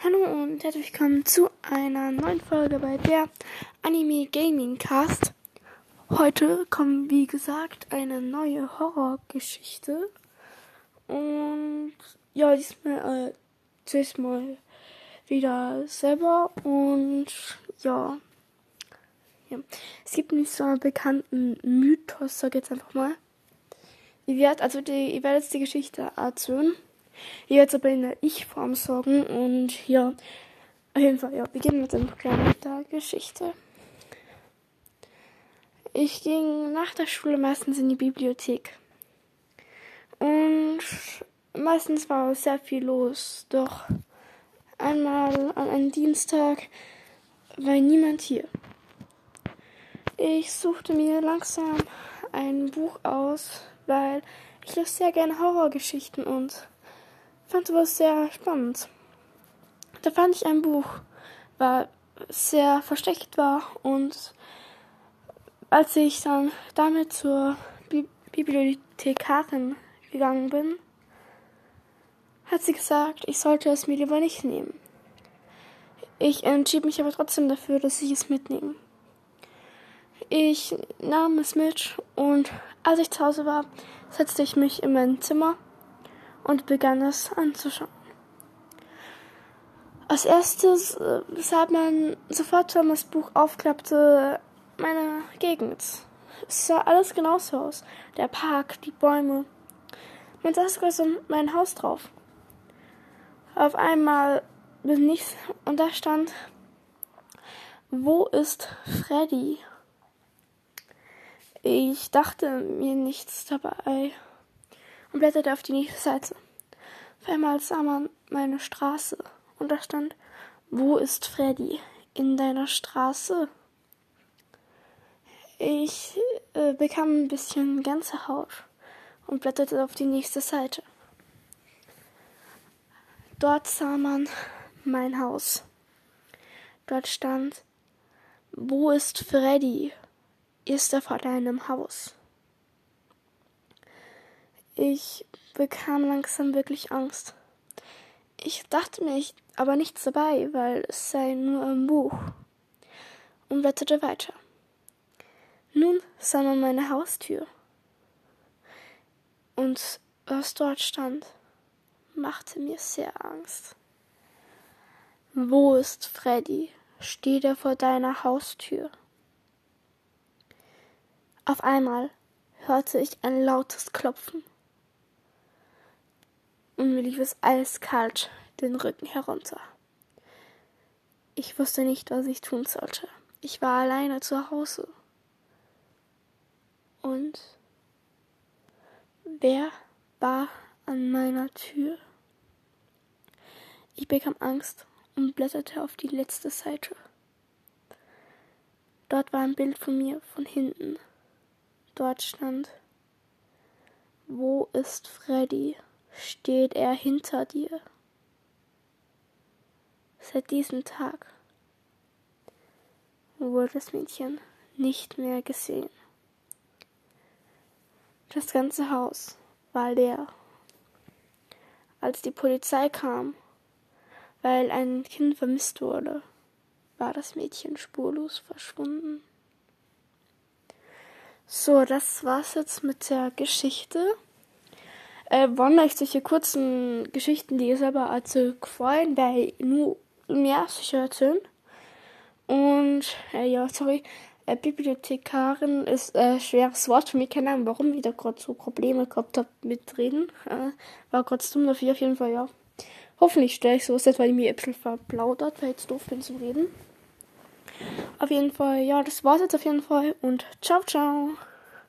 Hallo und herzlich willkommen zu einer neuen Folge bei der Anime Gaming Cast. Heute kommt, wie gesagt, eine neue Horrorgeschichte. Und ja, diesmal, äh, zuerst mal wieder selber und ja. ja. Es gibt nicht so einen bekannten Mythos, sag jetzt einfach mal. Ihr werdet, also die, ihr werdet die Geschichte erzählen. Werdet aber in der Ich-Form sorgen und ja, auf jeden Fall, ja, beginnen mit der Geschichte. Ich ging nach der Schule meistens in die Bibliothek. Und meistens war sehr viel los, doch einmal an einem Dienstag war niemand hier. Ich suchte mir langsam ein Buch aus, weil ich lese sehr gerne Horrorgeschichten und fand sowas sehr spannend. Da fand ich ein Buch, war sehr versteckt war und als ich dann damit zur Bi Bibliothekarin gegangen bin, hat sie gesagt, ich sollte es mir lieber nicht nehmen. Ich entschied mich aber trotzdem dafür, dass ich es mitnehme. Ich nahm es mit und als ich zu Hause war, setzte ich mich in mein Zimmer und begann es anzuschauen. Als erstes äh, sah man sofort, wenn das Buch aufklappte, meine Gegend. Es sah alles genauso aus. Der Park, die Bäume. Man saß sogar so mein Haus drauf. Auf einmal bin ich und da stand, wo ist Freddy? Ich dachte mir nichts dabei und blätterte auf die nächste Seite. Auf einmal sah man meine Straße und da stand, wo ist Freddy? In deiner Straße? Ich äh, bekam ein bisschen Gänsehaut und blätterte auf die nächste Seite. Dort sah man mein Haus. Dort stand, wo ist Freddy? Ist er vor deinem Haus? Ich bekam langsam wirklich Angst. Ich dachte mir aber nichts dabei, weil es sei nur ein Buch. Und blätterte weiter. Nun sah man meine Haustür. Und was dort stand, machte mir sehr Angst. Wo ist Freddy? Steht er vor deiner Haustür? Auf einmal hörte ich ein lautes Klopfen und mir lief es eiskalt den Rücken herunter. Ich wusste nicht, was ich tun sollte. Ich war alleine zu Hause. Und wer war an meiner Tür? Ich bekam Angst und blätterte auf die letzte Seite. Dort war ein Bild von mir von hinten. Dort stand, wo ist Freddy? Steht er hinter dir. Seit diesem Tag wurde das Mädchen nicht mehr gesehen. Das ganze Haus war leer. Als die Polizei kam, weil ein Kind vermisst wurde, war das Mädchen spurlos verschwunden. So, das war's jetzt mit der Geschichte äh, wollen euch solche kurzen Geschichten, die ihr selber erzählt, gefallen, weil nur mehr sicher erzählen. Und äh, ja, sorry, äh, Bibliothekarin ist ein äh, schweres Wort für mich. Keine Ahnung, warum ich da gerade so Probleme gehabt habe mit Reden. Äh, war gerade dumm dafür auf jeden Fall, ja. Hoffentlich stelle ich sowas nicht, weil ich mir Äpfel verplaudert, weil ich jetzt doof bin zu reden. Auf jeden Fall, ja, das war's jetzt auf jeden Fall und ciao, ciao.